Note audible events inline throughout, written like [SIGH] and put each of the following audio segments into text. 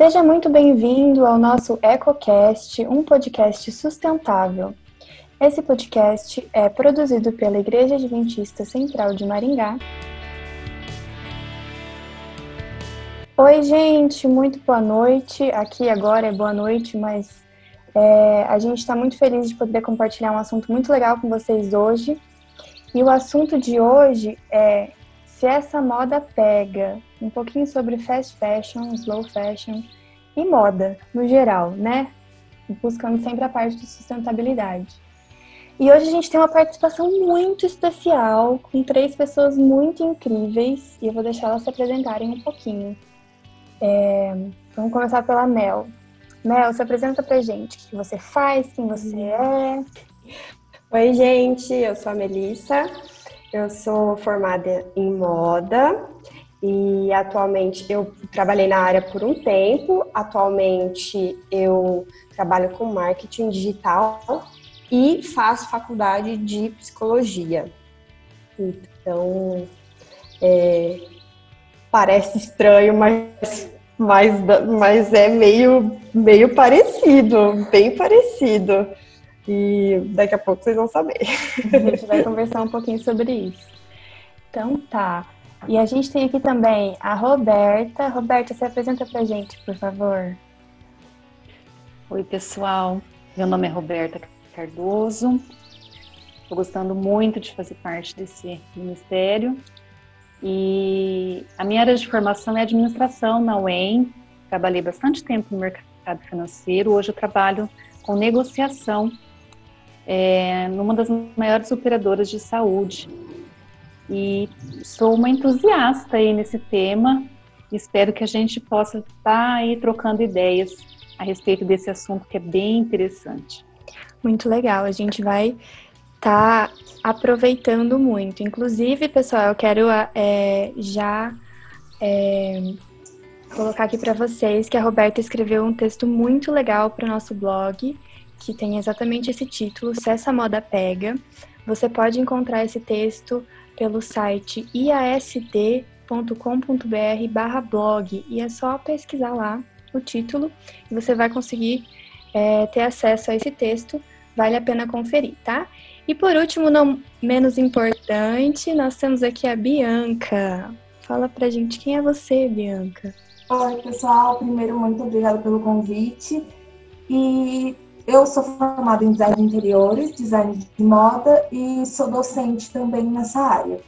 Seja muito bem-vindo ao nosso EcoCast, um podcast sustentável. Esse podcast é produzido pela Igreja Adventista Central de Maringá. Oi, gente, muito boa noite. Aqui agora é boa noite, mas é, a gente está muito feliz de poder compartilhar um assunto muito legal com vocês hoje. E o assunto de hoje é se essa moda pega, um pouquinho sobre fast fashion, slow fashion e moda no geral, né? Buscando sempre a parte de sustentabilidade. E hoje a gente tem uma participação muito especial, com três pessoas muito incríveis, e eu vou deixar elas se apresentarem um pouquinho. É, vamos começar pela Mel. Mel, se apresenta pra gente o que você faz, quem você é. Oi, gente, eu sou a Melissa, eu sou formada em moda e atualmente eu trabalhei na área por um tempo. Atualmente eu trabalho com marketing digital e faço faculdade de psicologia. Então, é, parece estranho, mas, mas, mas é meio, meio parecido, bem parecido. E daqui a pouco vocês vão saber. A gente vai conversar um pouquinho sobre isso. Então tá. E a gente tem aqui também a Roberta. Roberta, se apresenta pra gente, por favor. Oi, pessoal. Meu nome é Roberta Cardoso. Estou gostando muito de fazer parte desse ministério. E a minha área de formação é administração na UEM. Trabalhei bastante tempo no mercado financeiro. Hoje eu trabalho com negociação é, numa das maiores operadoras de saúde. E sou uma entusiasta aí nesse tema. Espero que a gente possa estar aí trocando ideias a respeito desse assunto que é bem interessante. Muito legal. A gente vai estar tá aproveitando muito. Inclusive, pessoal, eu quero é, já é, colocar aqui para vocês que a Roberta escreveu um texto muito legal para o nosso blog, que tem exatamente esse título, Se essa moda pega. Você pode encontrar esse texto pelo site iast.com.br barra blog e é só pesquisar lá o título e você vai conseguir é, ter acesso a esse texto Vale a pena conferir, tá? E por último, não menos importante, nós temos aqui a Bianca. Fala pra gente quem é você, Bianca. Oi, pessoal. Primeiro, muito obrigada pelo convite. E eu sou formada em design de interiores, design de moda e sou docente também nessa área.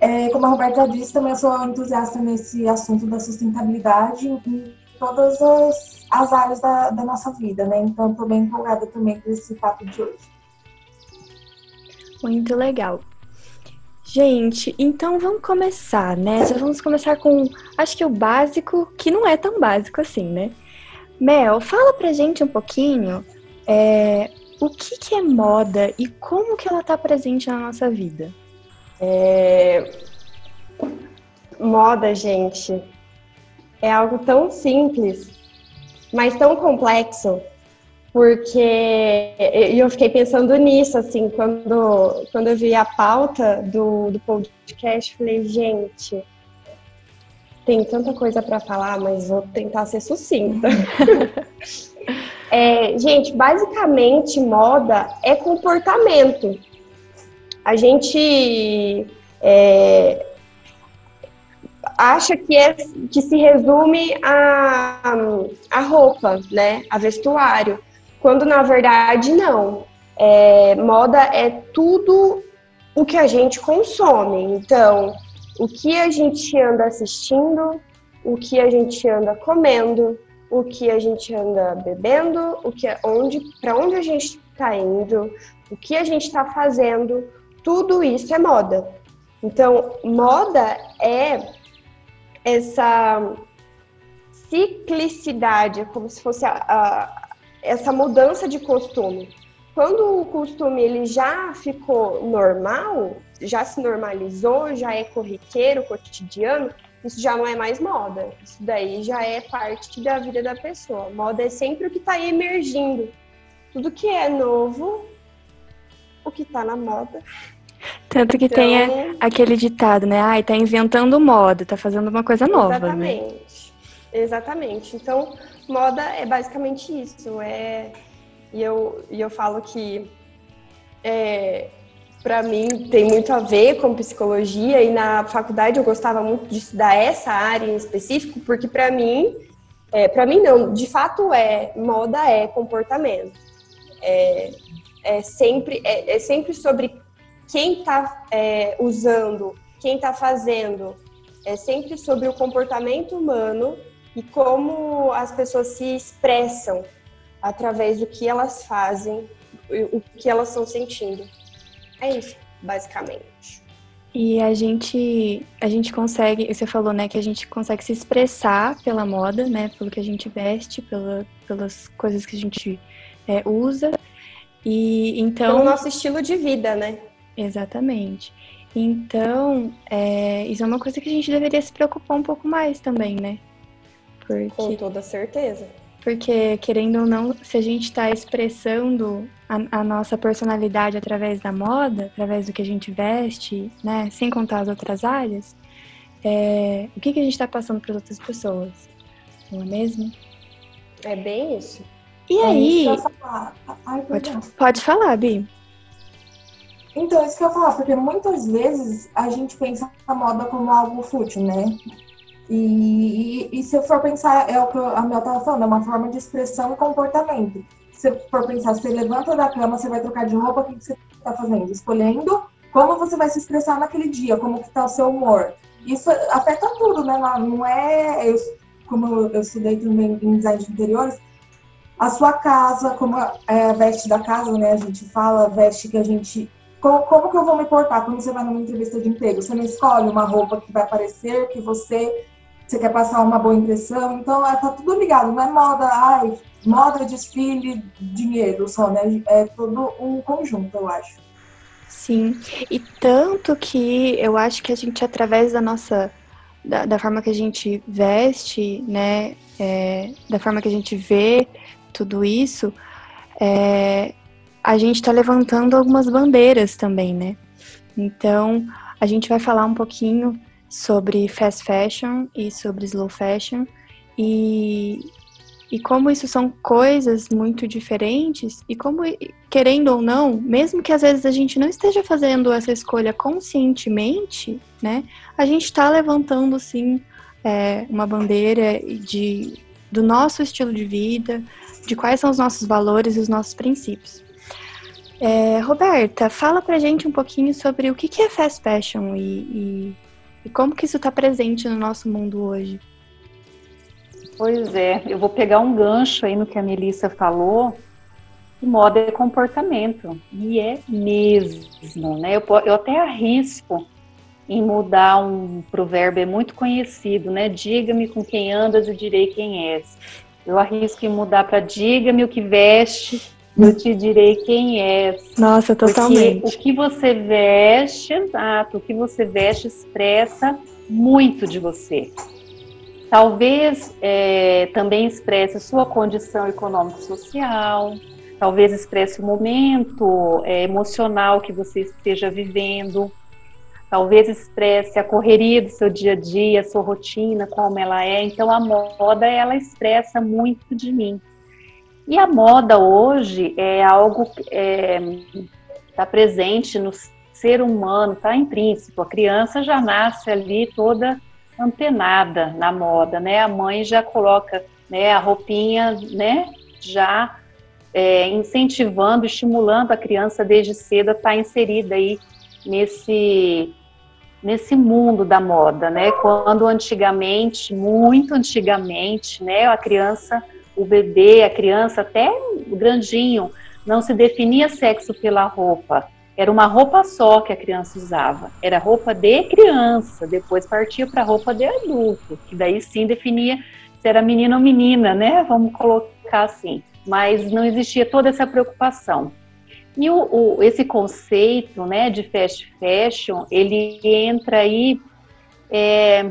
É, como a Roberta disse, também sou entusiasta nesse assunto da sustentabilidade em todas as as áreas da, da nossa vida, né? Então, estou bem empolgada também com esse papo de hoje. Muito legal. Gente, então vamos começar, né? Já vamos começar com, acho que o básico, que não é tão básico assim, né? Mel, fala pra gente um pouquinho é, o que, que é moda e como que ela tá presente na nossa vida. É... Moda, gente, é algo tão simples mas tão complexo, porque eu fiquei pensando nisso, assim, quando, quando eu vi a pauta do, do podcast, falei, gente, tem tanta coisa para falar, mas vou tentar ser sucinta. [LAUGHS] é, gente, basicamente, moda é comportamento. A gente é, acha que, é, que se resume a, a roupa, né? A vestuário. Quando na verdade não. É, moda é tudo o que a gente consome. Então, o que a gente anda assistindo, o que a gente anda comendo, o que a gente anda bebendo, o que onde para onde a gente está indo, o que a gente está fazendo, tudo isso é moda. Então, moda é essa ciclicidade, como se fosse a, a, essa mudança de costume. Quando o costume ele já ficou normal, já se normalizou, já é corriqueiro, cotidiano, isso já não é mais moda. Isso daí já é parte da vida da pessoa. Moda é sempre o que está emergindo. Tudo que é novo, o que está na moda, tanto que então, tem aquele ditado, né? Ai, tá inventando moda, tá fazendo uma coisa nova, né? exatamente. né? Exatamente. Então, moda é basicamente isso. É, e, eu, e eu falo que é, para mim tem muito a ver com psicologia e na faculdade eu gostava muito de estudar essa área em específico, porque para mim, é, para mim não, de fato é, moda é comportamento. É, é sempre, é, é sempre sobre quem está é, usando, quem está fazendo, é sempre sobre o comportamento humano e como as pessoas se expressam através do que elas fazem, o que elas estão sentindo. É isso, basicamente. E a gente, a gente consegue, você falou, né, que a gente consegue se expressar pela moda, né, pelo que a gente veste, pela, pelas coisas que a gente é, usa. E então. Pelo nosso estilo de vida, né? Exatamente. Então, é, isso é uma coisa que a gente deveria se preocupar um pouco mais também, né? Porque, Com toda certeza. Porque, querendo ou não, se a gente está expressando a, a, nossa personalidade através da moda, através do que a gente veste, né? Sem contar as outras áreas, é, o que, que a gente está passando para as outras pessoas? Não é mesmo? É bem isso. E é aí. Falar. Ai, pode, pode falar, Bi. Então, isso que eu ia falar, porque muitas vezes a gente pensa a moda como algo fútil, né? E, e, e, se eu for pensar, é o que a Mel estava falando, é uma forma de expressão e comportamento. Se for pensar, você levanta da cama, você vai trocar de roupa, o que, você está fazendo? Escolhendo como você vai se expressar naquele dia, como está o seu humor. Isso afeta tudo, né? Não é, eu, como eu estudei também em design de interiores, a sua casa, como é a veste da casa, né? A gente fala, veste que a gente como, como, que eu vou me portar quando você vai numa entrevista de emprego? Você não escolhe uma roupa que vai parecer que você você quer passar uma boa impressão. Então, é, tá tudo ligado, não é moda, ai, moda, desfile, dinheiro só, né? É todo um conjunto, eu acho. Sim, e tanto que eu acho que a gente, através da nossa, da, da forma que a gente veste, né, é, da forma que a gente vê tudo isso, é, a gente está levantando algumas bandeiras também, né? Então, a gente vai falar um pouquinho sobre fast fashion e sobre slow fashion e, e como isso são coisas muito diferentes e como, querendo ou não, mesmo que às vezes a gente não esteja fazendo essa escolha conscientemente, né, a gente está levantando sim é, uma bandeira de, do nosso estilo de vida, de quais são os nossos valores e os nossos princípios. É, Roberta, fala pra gente um pouquinho sobre o que é fast fashion e, e e como que isso está presente no nosso mundo hoje? Pois é, eu vou pegar um gancho aí no que a Melissa falou. Moda é comportamento. E é mesmo, né? Eu, eu até arrisco em mudar um provérbio é muito conhecido, né? Diga-me com quem andas e direi quem és. Eu arrisco em mudar para diga-me o que veste eu te direi quem é. Nossa, totalmente. Porque o que você veste, exato, o que você veste expressa muito de você. Talvez é, também expresse sua condição econômico-social, talvez expresse o momento é, emocional que você esteja vivendo, talvez expresse a correria do seu dia a dia, a sua rotina, como ela é. Então a moda ela expressa muito de mim. E a moda hoje é algo que é, está presente no ser humano, está intrínseco. A criança já nasce ali toda antenada na moda, né? A mãe já coloca né, a roupinha, né? Já é, incentivando, estimulando a criança desde cedo a estar tá inserida aí nesse nesse mundo da moda, né? Quando antigamente, muito antigamente, né, a criança o bebê, a criança, até o grandinho, não se definia sexo pela roupa. Era uma roupa só que a criança usava. Era roupa de criança, depois partia para roupa de adulto, que daí sim definia se era menino ou menina, né? Vamos colocar assim. Mas não existia toda essa preocupação. E o, o, esse conceito né, de fast fashion, ele entra aí é,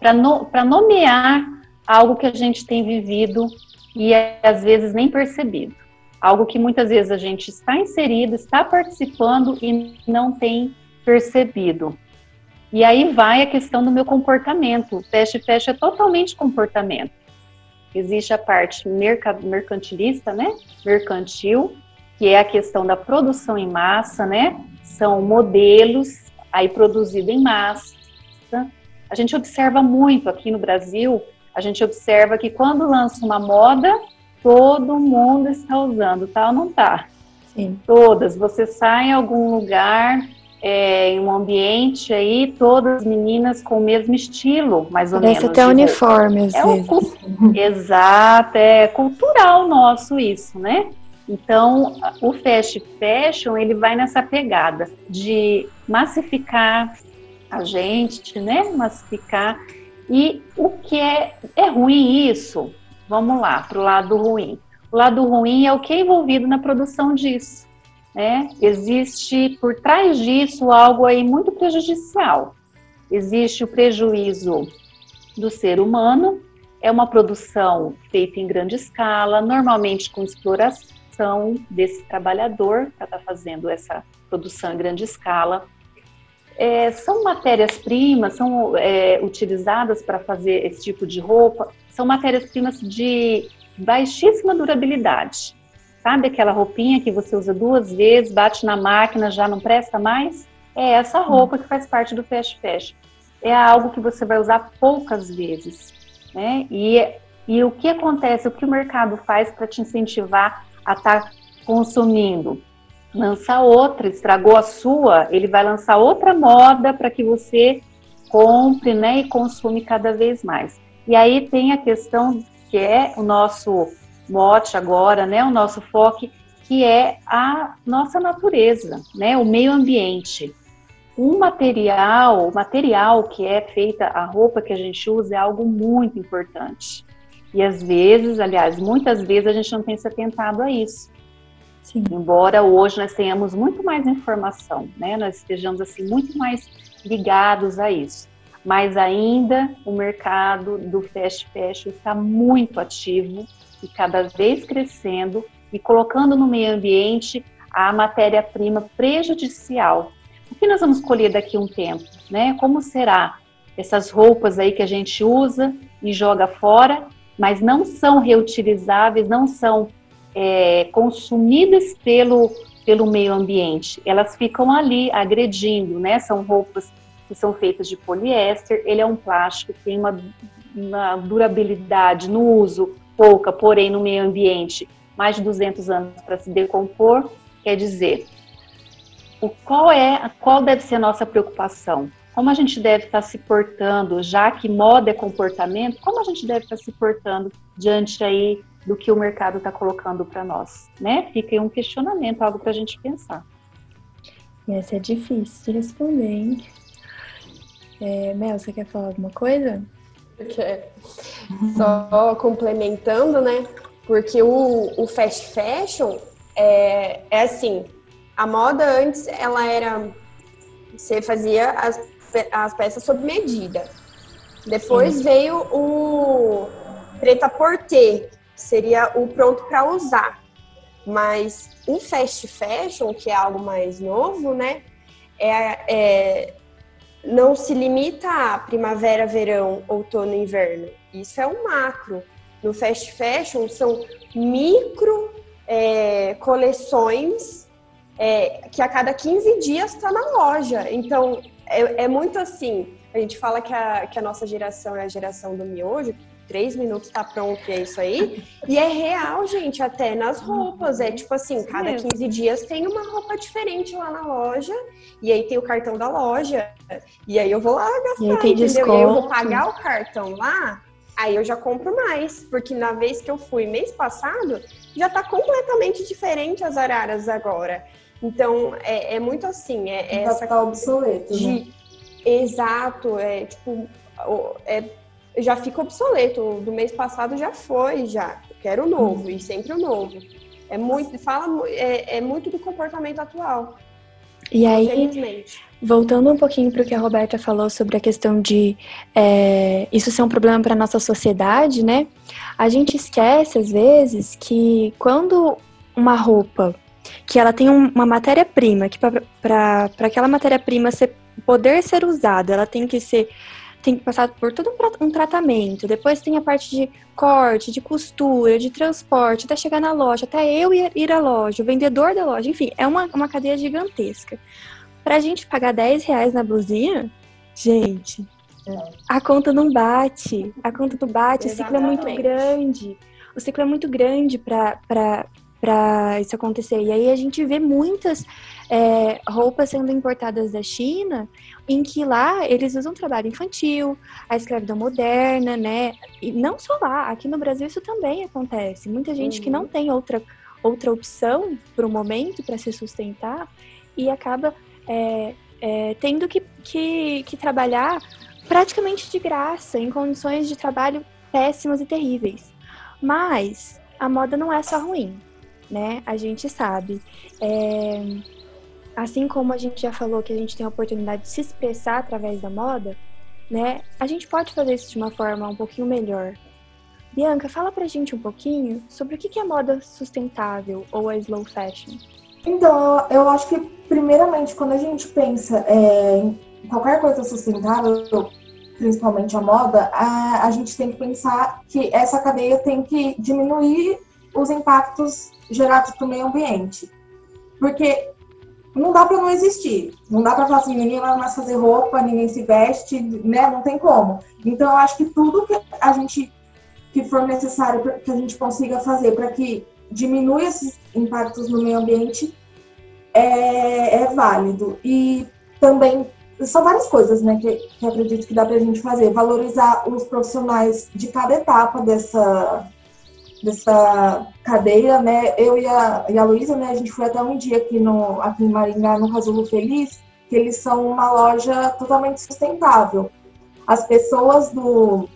para no, nomear algo que a gente tem vivido e às vezes nem percebido. Algo que muitas vezes a gente está inserido, está participando e não tem percebido. E aí vai a questão do meu comportamento. O fast fashion é totalmente comportamento. Existe a parte mercantilista, né? Mercantil, que é a questão da produção em massa, né? São modelos aí produzido em massa. A gente observa muito aqui no Brasil, a gente observa que quando lança uma moda, todo mundo está usando, tá ou não tá? Sim. Todas. Você sai em algum lugar, é, em um ambiente aí, todas as meninas com o mesmo estilo, mais ou Parece menos. até uniforme, às é vezes. [LAUGHS] Exato, é cultural nosso isso, né? Então, o fast fashion, ele vai nessa pegada de massificar a gente, né? Massificar. E o que é, é ruim isso? Vamos lá, para o lado ruim. O lado ruim é o que é envolvido na produção disso. Né? Existe por trás disso algo aí muito prejudicial. Existe o prejuízo do ser humano, é uma produção feita em grande escala, normalmente com exploração desse trabalhador que está fazendo essa produção em grande escala. É, são matérias-primas, são é, utilizadas para fazer esse tipo de roupa são matérias-primas de baixíssima durabilidade. Sabe aquela roupinha que você usa duas vezes, bate na máquina, já não presta mais? É essa roupa que faz parte do fast fashion. É algo que você vai usar poucas vezes, né? E, e o que acontece, o que o mercado faz para te incentivar a estar tá consumindo? Lança outra, estragou a sua, ele vai lançar outra moda para que você compre, né, e consome cada vez mais. E aí tem a questão que é o nosso mote agora, né, o nosso foco, que é a nossa natureza, né, o meio ambiente. Um material, o material que é feita a roupa que a gente usa é algo muito importante. E às vezes, aliás, muitas vezes a gente não tem se atentado a isso. Sim. Embora hoje nós tenhamos muito mais informação, né? Nós estejamos assim muito mais ligados a isso mas ainda o mercado do fast fashion está muito ativo e cada vez crescendo e colocando no meio ambiente a matéria-prima prejudicial. O que nós vamos colher daqui a um tempo, né? Como será essas roupas aí que a gente usa e joga fora, mas não são reutilizáveis, não são é, consumidas pelo pelo meio ambiente. Elas ficam ali agredindo, né? São roupas que são feitas de poliéster. Ele é um plástico que tem uma, uma durabilidade no uso pouca, porém no meio ambiente mais de 200 anos para se decompor. Quer dizer, o qual é, qual deve ser a nossa preocupação? Como a gente deve estar se portando, já que moda é comportamento, como a gente deve estar se portando diante aí do que o mercado está colocando para nós, né? Fica aí um questionamento, algo para a gente pensar. Essa é difícil de responder, hein? É, Mel, você quer falar alguma coisa? Quero. Só complementando, né? Porque o, o fast fashion é, é assim, a moda antes ela era você fazia as, as peças sob medida. Depois Sim. veio o preta porter, seria o pronto para usar. Mas o fast fashion, que é algo mais novo, né? É, é, não se limita a primavera, verão, outono e inverno. Isso é um macro. No fast fashion são micro é, coleções é, que a cada 15 dias está na loja. Então é, é, muito assim. A gente fala que a, que a nossa geração é a geração do miojo, três minutos tá pronto e é isso aí. E é real, gente, até nas roupas. É tipo assim, cada 15 dias tem uma roupa diferente lá na loja. E aí tem o cartão da loja. E aí eu vou lá gastar, e aí entendeu? E aí eu vou pagar o cartão lá. Aí eu já compro mais, porque na vez que eu fui mês passado, já tá completamente diferente as araras agora. Então, é, é muito assim, é, é essa tá obsoleto, de... né? Exato, é tipo, é já fica obsoleto. Do mês passado já foi, já. Eu quero o novo uhum. e sempre o novo. É muito, fala, é, é muito do comportamento atual. E aí, voltando um pouquinho para o que a Roberta falou sobre a questão de é, isso ser um problema para a nossa sociedade, né? A gente esquece, às vezes, que quando uma roupa que ela tem uma matéria-prima, que para aquela matéria-prima ser poder ser usada, ela tem que ser tem que passar por todo um, tratamento. Depois tem a parte de corte, de costura, de transporte, até chegar na loja, até eu ir, ir à loja, o vendedor da loja, enfim, é uma, uma cadeia gigantesca. Pra gente pagar 10 reais na blusinha, gente, a conta não bate. A conta não bate, Exatamente. o ciclo é muito grande. O ciclo é muito grande para para isso acontecer. E aí a gente vê muitas é, roupas sendo importadas da China, em que lá eles usam trabalho infantil, a escravidão moderna, né? E não só lá, aqui no Brasil isso também acontece. Muita gente uhum. que não uhum. tem outra, outra opção para o momento para se sustentar e acaba é, é, tendo que, que, que trabalhar praticamente de graça, em condições de trabalho péssimas e terríveis. Mas a moda não é só ruim né? A gente sabe. É... Assim como a gente já falou que a gente tem a oportunidade de se expressar através da moda, né? A gente pode fazer isso de uma forma um pouquinho melhor. Bianca, fala pra gente um pouquinho sobre o que é moda sustentável ou a slow fashion. Então, eu acho que, primeiramente, quando a gente pensa é, em qualquer coisa sustentável, principalmente a moda, a, a gente tem que pensar que essa cadeia tem que diminuir os impactos gerados para o meio ambiente. Porque não dá para não existir. Não dá para falar assim, ninguém vai mais fazer roupa, ninguém se veste, né? Não tem como. Então, eu acho que tudo que a gente que for necessário que a gente consiga fazer para que diminua esses impactos no meio ambiente é, é, válido. E também são várias coisas, né, que, que acredito que dá para a gente fazer. Valorizar os profissionais de cada etapa dessa dessa cadeia, né? Eu e a, e a Luísa, né? A gente foi até um dia aqui, no, aqui em Maringá, no Casulo Feliz, que eles são uma loja totalmente sustentável. As pessoas do...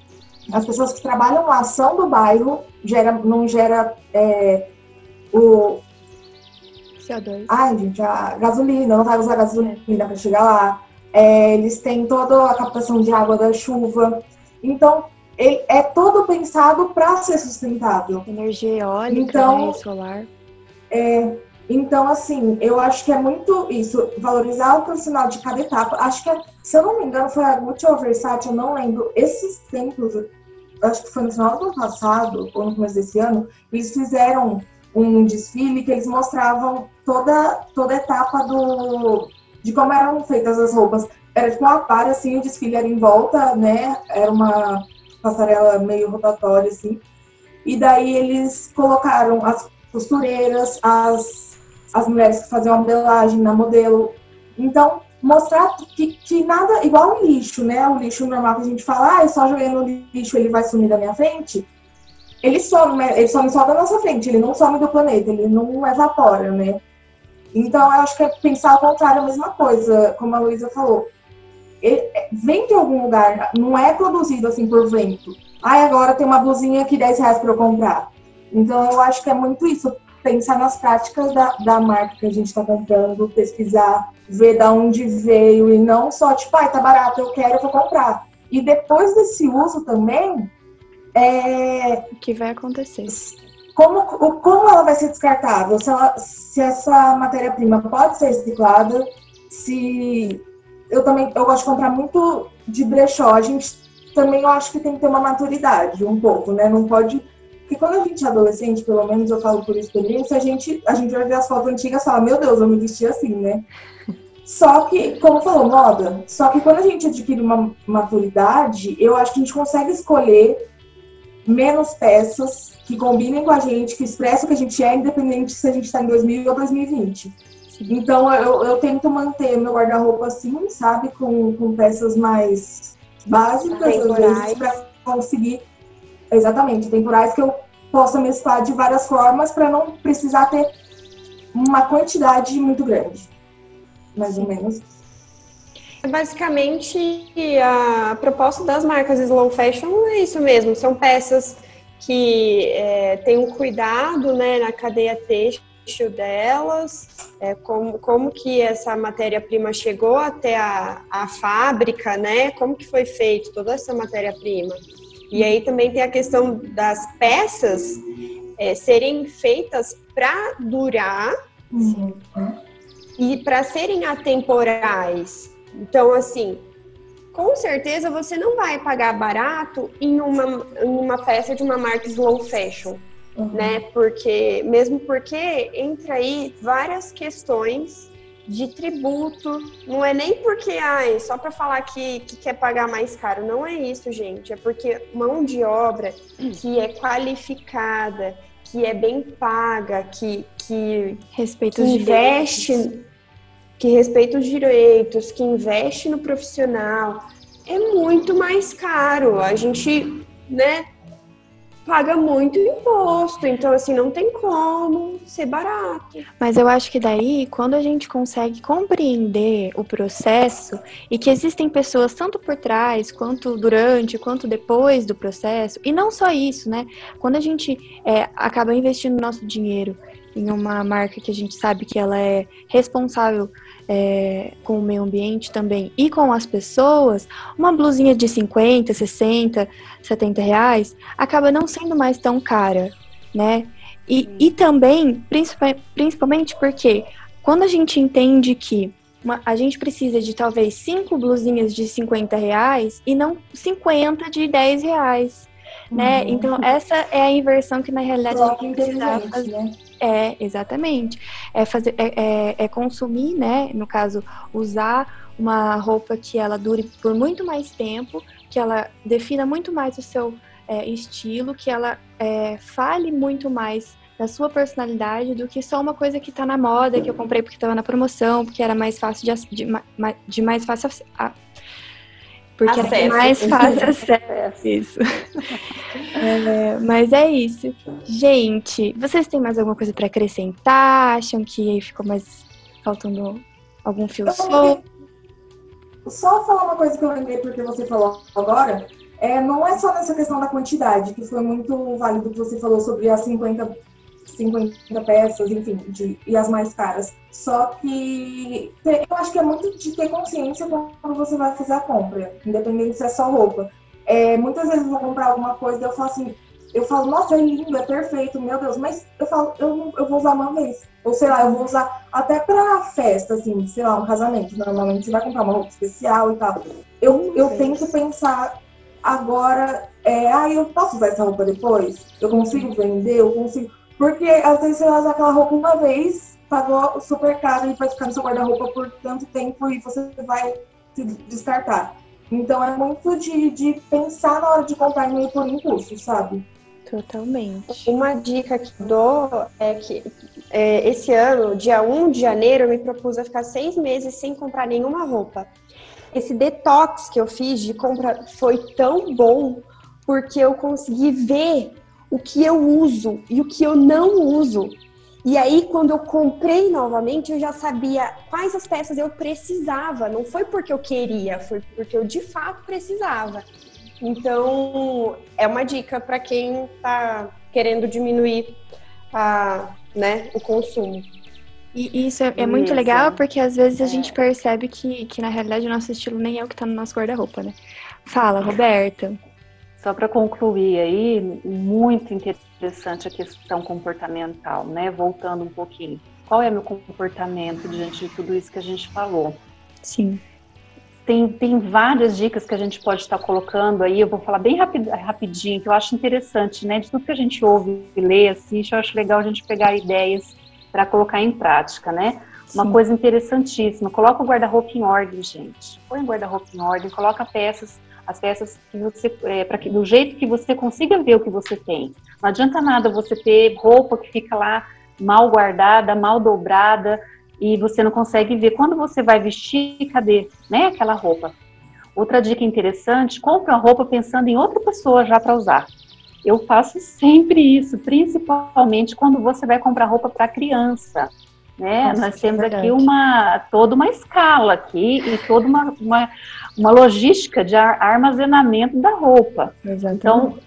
As pessoas que trabalham lá são do bairro, gera, não gera é, o... CO2. Ai, gente, a gasolina, não vai usar gasolina para chegar lá. É, eles têm toda a captação de água da chuva. Então, ele é todo pensado para ser sustentável. Energia eólica, então, né, solar. É, então, assim, eu acho que é muito isso, valorizar o profissional de cada etapa. Acho que, se eu não me engano, foi a Gucci ou Versace, eu não lembro. Esses tempos, acho que foi no final do ano passado, ou no começo desse ano, eles fizeram um desfile que eles mostravam toda, toda a etapa do, de como eram feitas as roupas. Era tipo uma para, assim, o desfile era em volta, né? Era uma passarela meio rotatória, assim. E daí eles colocaram as costureiras, as, as mulheres que faziam a modelagem na modelo. Então, mostrar que, que nada, igual o lixo, né? O lixo normal que a gente fala, ah, eu só joguei no lixo, ele vai sumir da minha frente. Ele some, né? ele some só da nossa frente, ele não some do planeta, ele não evapora, né? Então, eu acho que é pensar ao contrário a mesma coisa, como a Luísa falou vem de algum lugar, não é produzido assim por vento. Ah, agora tem uma blusinha aqui 10 reais para eu comprar. Então eu acho que é muito isso, pensar nas práticas da, da marca que a gente está comprando, pesquisar, ver da onde veio e não só tipo, ah, tá barato, eu quero, eu vou comprar. E depois desse uso também, é... o que vai acontecer? Como, como ela vai ser descartável? Se, ela, se essa matéria-prima pode ser reciclada, se eu também eu gosto de comprar muito de brechó. A gente também eu acho que tem que ter uma maturidade um pouco, né? Não pode. Porque quando a gente é adolescente, pelo menos eu falo por experiência, a gente, a gente vai ver as fotos antigas e fala, meu Deus, eu me vesti assim, né? Só que, como falou, moda. Só que quando a gente adquire uma maturidade, eu acho que a gente consegue escolher menos peças que combinem com a gente, que expressam o que a gente é, independente se a gente está em 2000 ou 2020. Então eu, eu tento manter meu guarda-roupa assim, sabe? Com, com peças mais básicas, às vezes, para conseguir. Exatamente, temporais que eu possa mesclar de várias formas para não precisar ter uma quantidade muito grande. Mais Sim. ou menos. Basicamente, a proposta das marcas slow fashion é isso mesmo, são peças que é, têm um cuidado né, na cadeia têxtil delas, é, como, como que essa matéria-prima chegou até a, a fábrica, né? Como que foi feito toda essa matéria-prima. E aí também tem a questão das peças é, serem feitas para durar uhum. e para serem atemporais. Então, assim, com certeza você não vai pagar barato em uma, em uma peça de uma marca slow fashion, uhum. né? Porque, mesmo porque entra aí várias questões de tributo, não é nem porque, ai, só para falar que, que quer pagar mais caro, não é isso, gente, é porque mão de obra que é qualificada, que é bem paga, que, que, respeita que investe, que respeita os direitos, que investe no profissional, é muito mais caro. A gente, né, paga muito imposto, então assim, não tem como ser barato. Mas eu acho que daí, quando a gente consegue compreender o processo e que existem pessoas tanto por trás, quanto durante, quanto depois do processo, e não só isso, né? Quando a gente é, acaba investindo nosso dinheiro em uma marca que a gente sabe que ela é responsável é, com o meio ambiente também e com as pessoas, uma blusinha de 50, 60, 70 reais acaba não sendo mais tão cara, né? E, e também, principalmente porque quando a gente entende que uma, a gente precisa de talvez cinco blusinhas de 50 reais e não 50 de 10 reais. Né? Uhum. Então, essa é a inversão que na realidade a gente fazer. Né? É, exatamente. É, fazer, é, é, é, consumir, né? No caso, usar uma roupa que ela dure por muito mais tempo, que ela defina muito mais o seu é, estilo, que ela é, fale muito mais da sua personalidade do que só uma coisa que tá na moda, que eu comprei porque estava na promoção, porque era mais fácil de, de, de mais fácil porque acesso. era mais [LAUGHS] fácil acesso. Isso. é, mas é isso. Gente, vocês têm mais alguma coisa para acrescentar? Acham que ficou mais faltando algum fio solto? Só falar uma coisa que eu lembrei porque você falou agora. É, não é só nessa questão da quantidade, que foi muito válido que você falou sobre as 50 50 peças, enfim, de, e as mais caras. Só que eu acho que é muito de ter consciência quando você vai fazer a compra, independente se é só roupa. É, muitas vezes eu vou comprar alguma coisa e eu falo assim, eu falo, nossa, é lindo, é perfeito, meu Deus, mas eu falo, eu, eu vou usar uma vez. Ou sei lá, eu vou usar até pra festa, assim, sei lá, um casamento. Normalmente você vai comprar uma roupa especial e tal. Eu, eu tenho que pensar agora, é, ah, eu posso usar essa roupa depois? Eu consigo vender? Eu consigo. Porque às vezes você usa aquela roupa uma vez, pagou super caro e vai ficar no seu guarda-roupa por tanto tempo e você vai se descartar. Então é muito de, de pensar na hora de comprar meio por impulso, sabe? Totalmente. Uma dica que dou é que é, esse ano, dia 1 de janeiro, eu me propus a ficar seis meses sem comprar nenhuma roupa. Esse detox que eu fiz de compra foi tão bom porque eu consegui ver o que eu uso e o que eu não uso. E aí, quando eu comprei novamente, eu já sabia quais as peças eu precisava. Não foi porque eu queria, foi porque eu de fato precisava. Então, é uma dica para quem está querendo diminuir a, né, o consumo. E isso é, é muito isso. legal porque às vezes a é. gente percebe que, que na realidade o nosso estilo nem é o que está no nosso guarda-roupa, né? Fala, Roberta. Só para concluir aí, muito interessante a questão comportamental, né? Voltando um pouquinho. Qual é meu comportamento diante de tudo isso que a gente falou? Sim. Tem, tem várias dicas que a gente pode estar colocando aí, eu vou falar bem rapid, rapidinho, que eu acho interessante, né? De tudo que a gente ouve, lê, assiste, eu acho legal a gente pegar ideias para colocar em prática, né? Uma Sim. coisa interessantíssima, coloca o guarda-roupa em ordem, gente. Põe o guarda-roupa em ordem, coloca peças as peças que você, é, para que do jeito que você consiga ver o que você tem. Não adianta nada você ter roupa que fica lá mal guardada, mal dobrada e você não consegue ver. Quando você vai vestir, cadê, né, aquela roupa? Outra dica interessante: compre uma roupa pensando em outra pessoa já para usar. Eu faço sempre isso, principalmente quando você vai comprar roupa para criança. Né? Nossa, Nós temos é aqui uma toda uma escala aqui e toda uma, uma, uma logística de armazenamento da roupa. Exatamente. Então,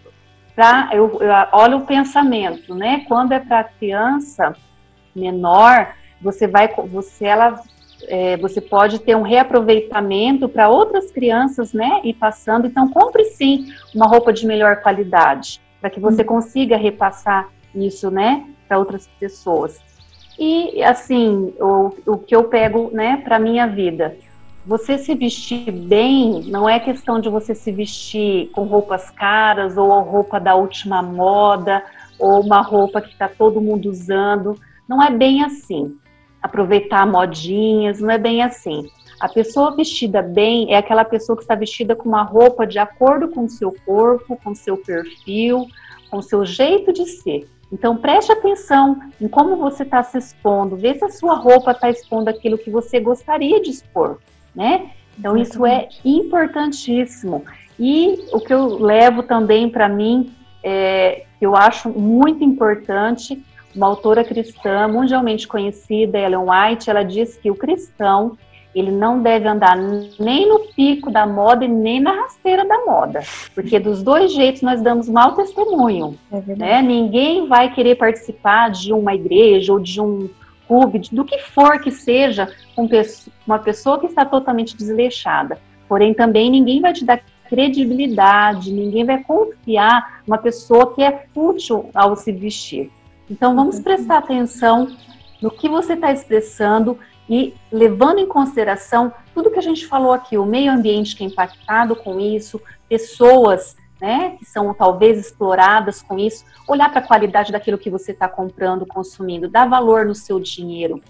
pra, eu, eu olho o pensamento, né? Quando é para criança menor, você vai, você ela, é, você pode ter um reaproveitamento para outras crianças, né? E passando, então compre sim uma roupa de melhor qualidade para que você hum. consiga repassar isso, né? Para outras pessoas. E, assim, o, o que eu pego, né, para minha vida, você se vestir bem não é questão de você se vestir com roupas caras ou roupa da última moda ou uma roupa que está todo mundo usando. Não é bem assim. Aproveitar modinhas, não é bem assim. A pessoa vestida bem é aquela pessoa que está vestida com uma roupa de acordo com o seu corpo, com o seu perfil, com o seu jeito de ser. Então preste atenção em como você está se expondo, vê se a sua roupa está expondo aquilo que você gostaria de expor, né? Então isso é importantíssimo. E o que eu levo também para mim, é, que eu acho muito importante, uma autora cristã mundialmente conhecida, Ellen White, ela diz que o cristão ele não deve andar nem no pico da moda e nem na rasteira da moda, porque dos dois jeitos nós damos mau testemunho. É né? Ninguém vai querer participar de uma igreja ou de um clube, do que for que seja, uma pessoa que está totalmente desleixada. Porém, também ninguém vai te dar credibilidade, ninguém vai confiar uma pessoa que é fútil ao se vestir. Então, vamos prestar atenção no que você está expressando e levando em consideração tudo que a gente falou aqui, o meio ambiente que é impactado com isso, pessoas né, que são talvez exploradas com isso, olhar para a qualidade daquilo que você está comprando, consumindo, dar valor no seu dinheiro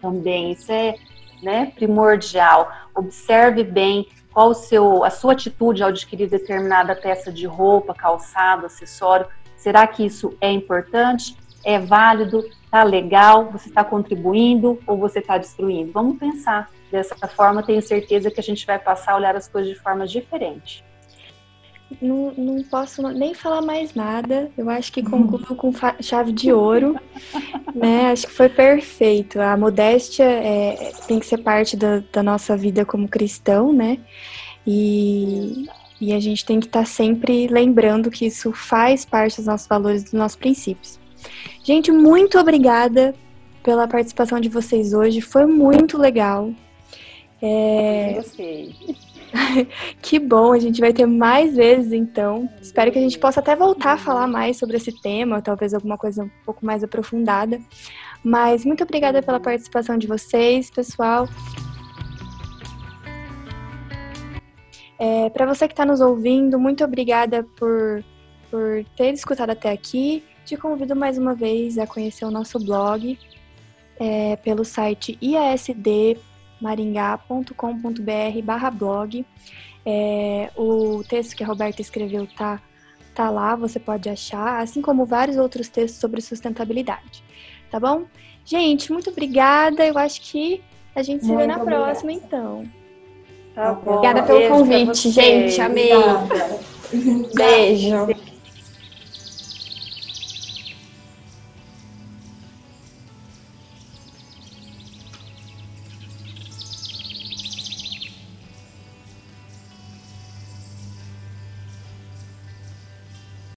também, isso é né, primordial. Observe bem qual o seu, a sua atitude ao adquirir determinada peça de roupa, calçado, acessório. Será que isso é importante? É válido? Tá legal? Você está contribuindo ou você está destruindo? Vamos pensar dessa forma. Tenho certeza que a gente vai passar a olhar as coisas de forma diferente. Não, não posso nem falar mais nada. Eu acho que concluo com chave de ouro. [LAUGHS] né? Acho que foi perfeito. A modéstia é, tem que ser parte da, da nossa vida como cristão, né? E, e a gente tem que estar tá sempre lembrando que isso faz parte dos nossos valores, dos nossos princípios. Gente, muito obrigada pela participação de vocês hoje. Foi muito legal. É... Gostei. [LAUGHS] que bom, a gente vai ter mais vezes então. Espero que a gente possa até voltar a falar mais sobre esse tema, talvez alguma coisa um pouco mais aprofundada. Mas muito obrigada pela participação de vocês, pessoal. É, Para você que está nos ouvindo, muito obrigada por, por ter escutado até aqui. Te convido mais uma vez a conhecer o nosso blog é, pelo site iasdmaringá.com.br barra blog. É, o texto que a Roberta escreveu tá, tá lá, você pode achar, assim como vários outros textos sobre sustentabilidade. Tá bom? Gente, muito obrigada. Eu acho que a gente se muito vê na obrigada. próxima, então. Tá bom. Obrigada pelo Beijo convite, gente. Amei. Beijo.